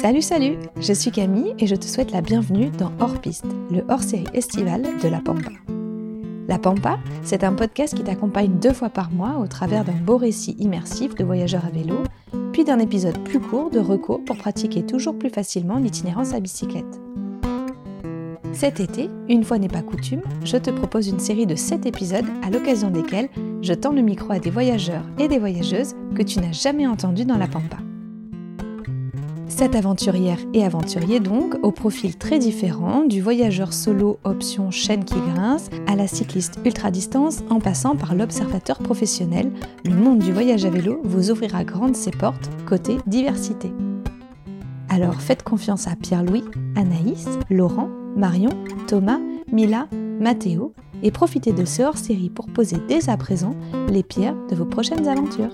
Salut salut, je suis Camille et je te souhaite la bienvenue dans Hors Piste, le hors-série estival de La Pampa. La Pampa, c'est un podcast qui t'accompagne deux fois par mois au travers d'un beau récit immersif de voyageurs à vélo, puis d'un épisode plus court de recours pour pratiquer toujours plus facilement l'itinérance à bicyclette. Cet été, une fois n'est pas coutume, je te propose une série de 7 épisodes à l'occasion desquels je tends le micro à des voyageurs et des voyageuses que tu n'as jamais entendus dans la Pampa. Cette aventurière et aventurier donc, au profil très différent, du voyageur solo option chaîne qui grince à la cycliste ultra distance en passant par l'observateur professionnel, le monde du voyage à vélo vous ouvrira grandes ses portes côté diversité. Alors faites confiance à Pierre-Louis, Anaïs, Laurent, Marion, Thomas, Mila, Mathéo et profitez de ce hors-série pour poser dès à présent les pierres de vos prochaines aventures.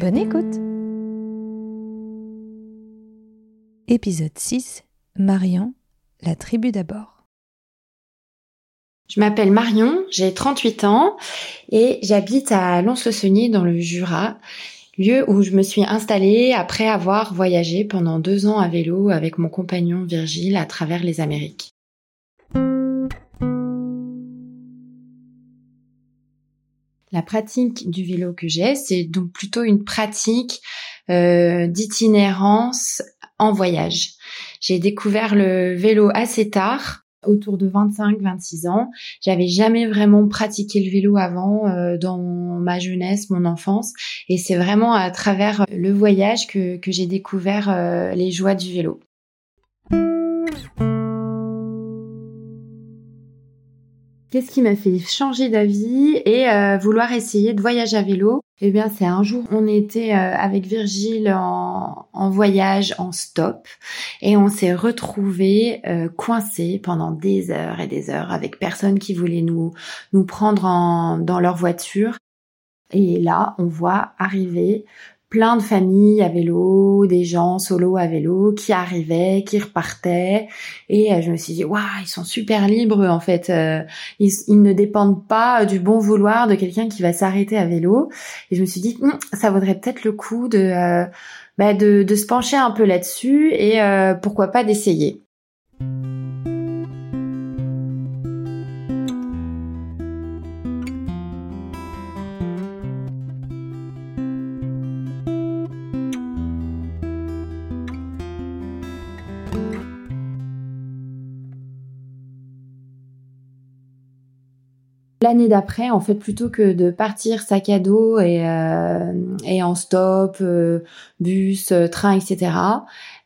Bonne écoute Épisode 6 Marion, la tribu d'abord. Je m'appelle Marion, j'ai 38 ans et j'habite à Lons-le-Saunier dans le Jura, lieu où je me suis installée après avoir voyagé pendant deux ans à vélo avec mon compagnon Virgile à travers les Amériques. La pratique du vélo que j'ai, c'est donc plutôt une pratique euh, d'itinérance en voyage. J'ai découvert le vélo assez tard, autour de 25-26 ans. J'avais jamais vraiment pratiqué le vélo avant euh, dans ma jeunesse, mon enfance, et c'est vraiment à travers le voyage que, que j'ai découvert euh, les joies du vélo. Qu'est-ce qui m'a fait changer d'avis et euh, vouloir essayer de voyager à vélo? Eh bien, c'est un jour, on était euh, avec Virgile en, voyage en stop et on s'est retrouvés euh, coincés pendant des heures et des heures avec personne qui voulait nous nous prendre en, dans leur voiture. Et là, on voit arriver plein de familles à vélo, des gens solo à vélo qui arrivaient, qui repartaient. Et euh, je me suis dit, waouh, ils sont super libres en fait. Euh, ils, ne dépendent pas du bon vouloir de quelqu'un qui va s'arrêter à vélo. Et je me suis dit, hum, ça vaudrait peut-être le coup de, euh, bah, de, se pencher un peu là-dessus et pourquoi pas d'essayer. L'année d'après, en fait, plutôt que de partir sac à dos et, euh, en stop, euh, bus, euh, train, etc.,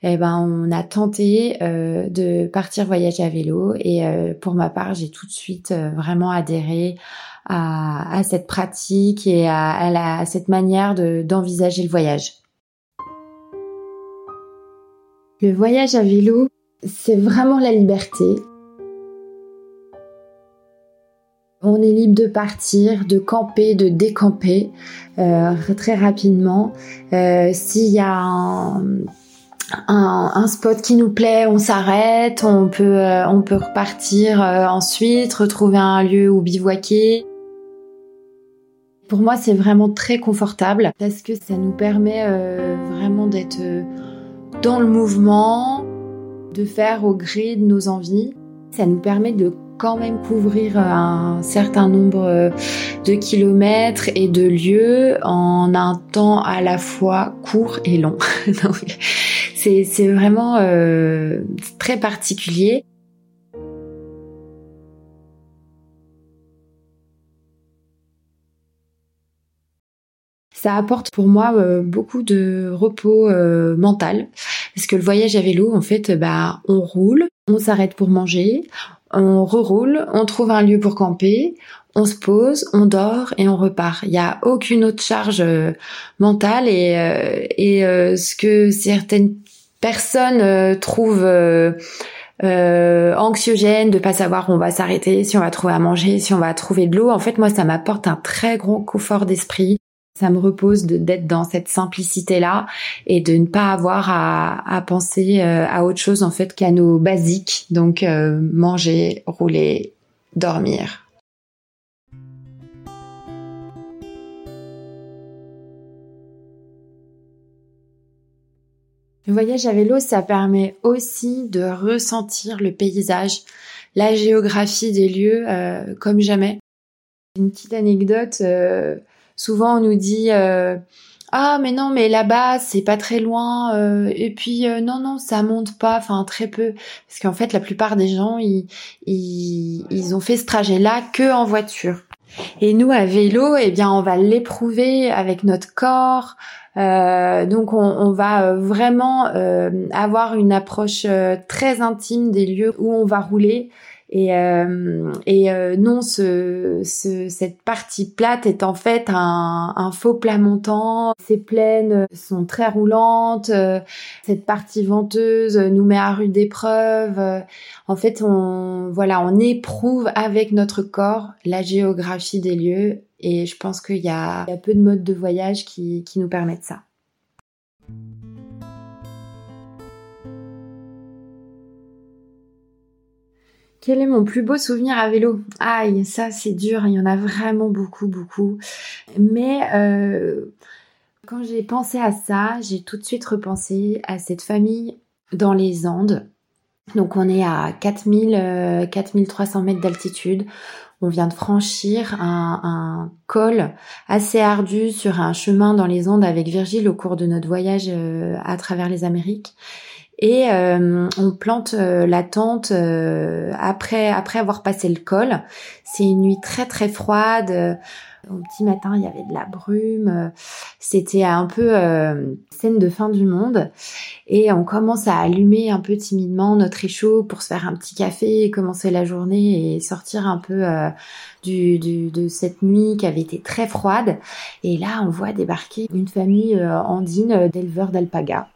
eh ben, on a tenté de partir voyager à vélo. Et pour ma part, j'ai tout de suite vraiment adhéré à, cette pratique et à, la, à cette manière d'envisager le voyage. Le voyage à vélo, c'est vraiment la liberté. On est libre de partir, de camper, de décamper euh, très rapidement. Euh, S'il y a un, un, spot qui nous plaît, on s'arrête, on peut euh, on peut repartir euh, ensuite, retrouver un lieu où bivouaquer. Pour moi, c'est vraiment très confortable parce que ça nous permet euh, vraiment d'être dans le mouvement, de faire au gré de nos envies. Ça nous permet de quand même couvrir un certain nombre euh, de kilomètres et de lieux en un temps à la fois court et long. c'est vraiment euh, très particulier. Ça apporte pour moi euh, beaucoup de repos mental parce que le voyage à vélo en fait bah on roule, on s'arrête pour manger, on reroule, on trouve un lieu pour camper, on se pose, on dort et on repart. Il n'y a aucune autre charge euh, mentale et, euh, et euh, ce que certaines personnes trouvent anxiogène de pas savoir où on va s'arrêter, si on va trouver à manger, si on va trouver de l'eau. En fait, moi, ça m'apporte un très grand confort d'esprit. Ça me repose d'être dans cette simplicité-là et de ne pas avoir à, penser euh, à autre chose en fait qu'à nos basiques. Donc euh, manger, rouler, dormir. Le voyage à vélo, ça permet aussi de ressentir le paysage, la géographie des lieux euh, comme jamais. Une petite anecdote, souvent on nous dit euh, ah mais non mais là-bas c'est pas très loin et puis non non ça monte pas enfin très peu parce qu'en fait la plupart des gens ils, ils, ils ont fait ce trajet là que en voiture. Et nous à vélo eh bien on va l'éprouver avec notre corps. Euh, donc on, on, va vraiment avoir une approche très intime des lieux où on va rouler et, euh, et euh, non, ce, ce, cette partie plate est en fait un, un faux plat montant. Ces plaines sont très roulantes. cette partie venteuse nous met à rude épreuve. En fait, on voilà, on éprouve avec notre corps la géographie des lieux. Et je pense qu'il y y a peu de modes de voyage qui, qui nous permettent ça. Quel est mon plus beau souvenir à vélo? Aïe, ça c'est dur, il y en a vraiment beaucoup, beaucoup. Mais euh, quand j'ai pensé à ça, j'ai tout de suite repensé à cette famille dans les Andes. Donc on est à 4000, 4300 euh, mètres d'altitude. On vient de franchir un, col assez ardu sur un chemin dans les Andes avec Virgile au cours de notre voyage euh, à travers les Amériques et euh, on plante euh, la tente euh, après après avoir passé le col. C'est une nuit très très froide. Au petit matin, il y avait de la brume. C'était un peu scène de fin du monde. Et on commence à allumer un peu timidement notre échaud pour se faire un petit café, commencer la journée et sortir un peu du, du, de cette nuit qui avait été très froide. Et là, on voit débarquer une famille andine d'éleveurs d'alpagas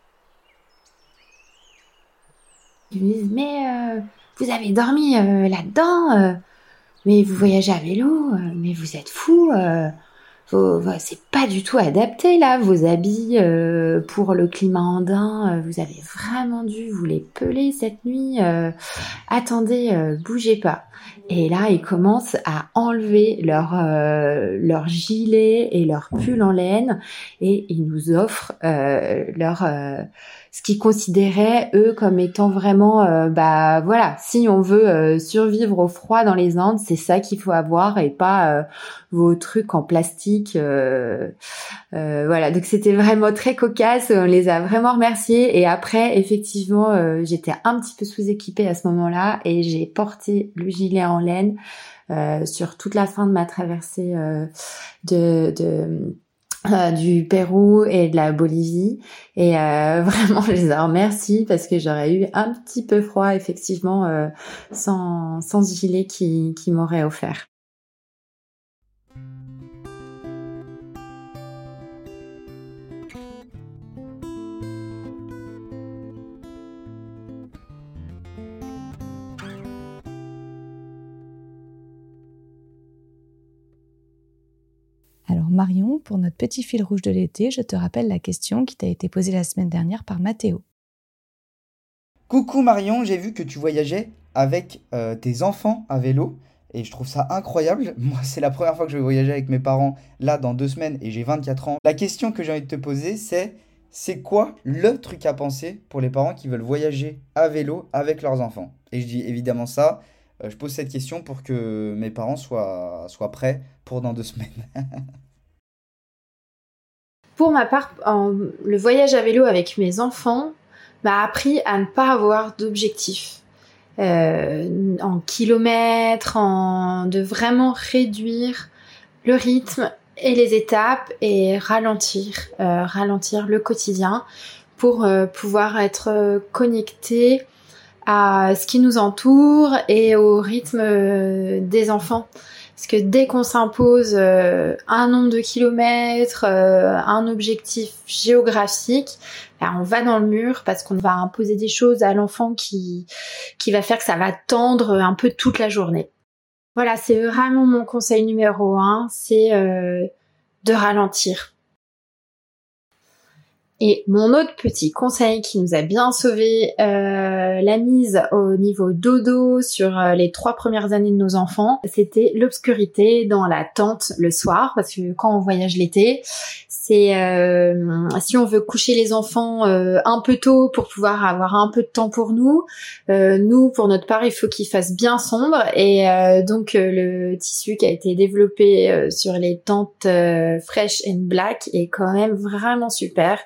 me disent mais euh, vous avez dormi euh, là-dedans, euh, mais vous voyagez à vélo, mais vous êtes fou. C'est pas du tout adapté là, vos habits pour le climat andin. vous avez vraiment dû vous les peler cette nuit. attendez, bougez pas. Et là, ils commencent à enlever leur leur gilet et leur pull en laine et ils nous offrent leur ce qu'ils considéraient eux comme étant vraiment euh, bah voilà si on veut euh, survivre au froid dans les Andes c'est ça qu'il faut avoir et pas euh, vos trucs en plastique voilà donc c'était vraiment très cocasse on les a vraiment remerciés et après effectivement j'étais un petit peu sous-équipée à ce moment-là et j'ai porté le gilet en laine sur toute la fin de ma traversée de, euh, du Pérou et de la Bolivie. Et euh, vraiment, je les remercie parce que j'aurais eu un petit peu froid, effectivement, euh, sans, sans gilet qui, qui m'aurait offert. Marion, pour notre petit fil rouge de l'été, je te rappelle la question qui t'a été posée la semaine dernière par Mathéo. Coucou Marion, j'ai vu que tu voyageais avec euh, tes enfants à vélo et je trouve ça incroyable. Moi, c'est la première fois que je vais voyager avec mes parents là dans deux semaines et j'ai 24 ans. La question que j'ai envie de te poser, c'est c'est quoi le truc à penser pour les parents qui veulent voyager à vélo avec leurs enfants? Et je dis évidemment ça, euh, je pose cette question pour que mes parents soient, soient prêts pour dans deux semaines. pour ma part, le voyage à vélo avec mes enfants m'a appris à ne pas avoir d'objectif. Euh, en kilomètres, en de vraiment réduire le rythme et les étapes et ralentir, euh, ralentir le quotidien pour pouvoir être connecté à ce qui nous entoure et au rythme euh, des enfants. Parce que dès qu'on s'impose euh, un nombre de kilomètres, euh, un objectif géographique, ben, on va dans le mur parce qu'on va imposer des choses à l'enfant qui, qui va faire que ça va tendre un peu toute la journée. Voilà, c'est vraiment mon conseil numéro un, c'est de ralentir. Et mon autre petit conseil qui nous a bien sauvé euh, la mise au niveau dodo sur euh, les trois premières années de nos enfants, c'était l'obscurité dans la tente le soir, parce que quand on voyage l'été, c'est euh, si on veut coucher les enfants euh, un peu tôt pour pouvoir avoir un peu de temps pour nous. Euh, nous, pour notre part, il faut qu'il fasse bien sombre et donc le tissu qui a été développé sur les tentes fresh and black est quand même vraiment super.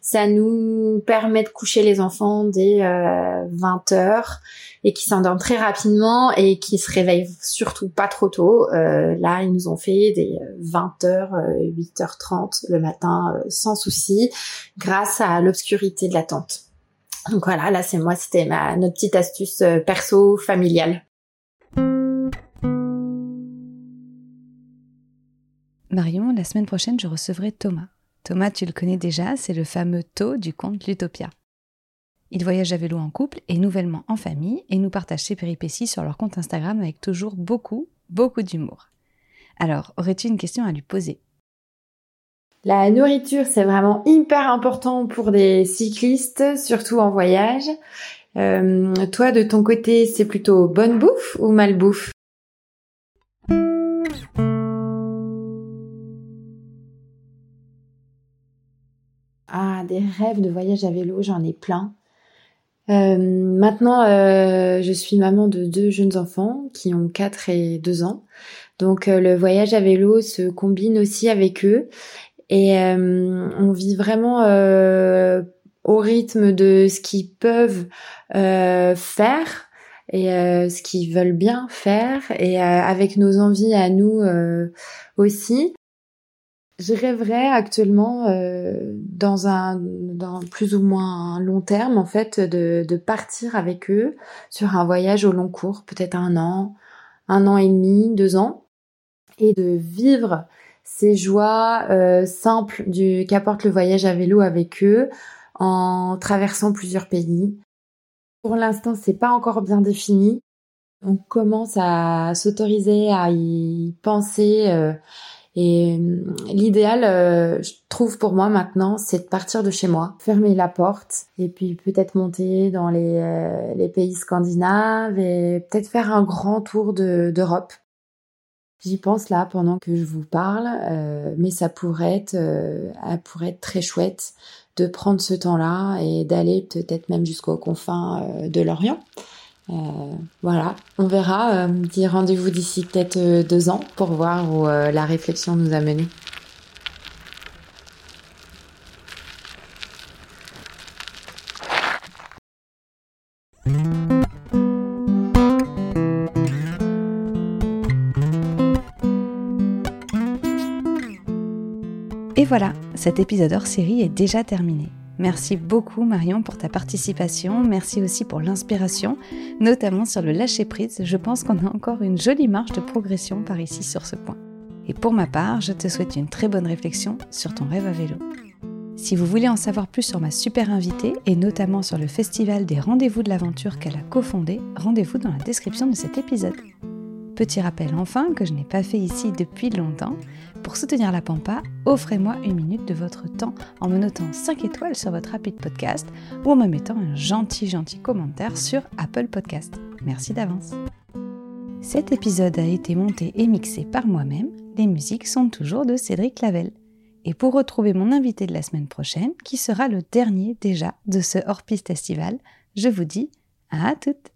Ça nous permet de coucher les enfants dès 20 heures et qui s'endorment très rapidement et qui se réveillent surtout pas trop tôt. Euh, là, ils nous ont fait des 20h, 8h30 le matin euh, sans souci grâce à l'obscurité de la tente. Donc voilà, là c'est moi, c'était ma notre petite astuce euh, perso familiale. Marion, la semaine prochaine, je recevrai Thomas. Thomas, tu le connais déjà, c'est le fameux taux du conte L'Utopia. Ils voyagent à vélo en couple et nouvellement en famille et nous partagent ses péripéties sur leur compte Instagram avec toujours beaucoup, beaucoup d'humour. Alors, aurais-tu une question à lui poser? La nourriture, c'est vraiment hyper important pour des cyclistes, surtout en voyage. Euh, toi, de ton côté, c'est plutôt bonne bouffe ou mal bouffe? Des rêves de voyage à vélo, j'en ai plein. Euh, maintenant, euh, je suis maman de deux jeunes enfants qui ont 4 et 2 ans. Donc euh, le voyage à vélo se combine aussi avec eux et on vit vraiment au rythme de ce qu'ils peuvent faire et ce qu'ils veulent bien faire et avec nos envies à nous aussi. Je rêverais actuellement euh, dans un dans plus ou moins long terme en fait de, de partir avec eux sur un voyage au long cours, peut-être un an, un an et demi, deux ans, et de vivre ces joies euh, simples du qu'apporte le voyage à vélo avec eux en traversant plusieurs pays. Pour l'instant, c'est pas encore bien défini. On commence à s'autoriser à y penser. Euh, et euh, l'idéal, euh, je trouve pour moi maintenant, c'est de partir de chez moi, fermer la porte et puis peut-être monter dans les, euh, pays scandinaves et peut-être faire un grand tour d'Europe. J'y pense là pendant que je vous parle, mais ça pourrait être, pourrait être très chouette de prendre ce temps-là et d'aller peut-être même jusqu'aux confins de l'Orient. Euh, voilà, on verra. Euh, dit rendez-vous d'ici peut-être euh, deux ans pour voir où la réflexion nous a menés. Et voilà, cet épisode hors série est déjà terminé. Merci beaucoup Marion pour ta participation, merci aussi pour l'inspiration, notamment sur le lâcher-prise. Je pense qu'on a encore une jolie marge de progression par ici sur ce point. Et pour ma part, je te souhaite une très bonne réflexion sur ton rêve à vélo. Si vous voulez en savoir plus sur ma super invitée et notamment sur le festival des rendez-vous de l'aventure qu'elle a cofondé, rendez-vous dans la description de cet épisode. Petit rappel enfin que je n'ai pas fait ici depuis longtemps. Pour soutenir la Pampa, offrez-moi une minute de votre temps en me notant 5 étoiles sur votre rapide podcast ou en me mettant un gentil gentil commentaire sur Apple Podcast. Merci d'avance. Cet épisode a été monté et mixé par moi-même. Les musiques sont toujours de Cédric Lavelle. Et pour retrouver mon invité de la semaine prochaine, qui sera le dernier déjà de ce hors-piste estival, je vous dis à toutes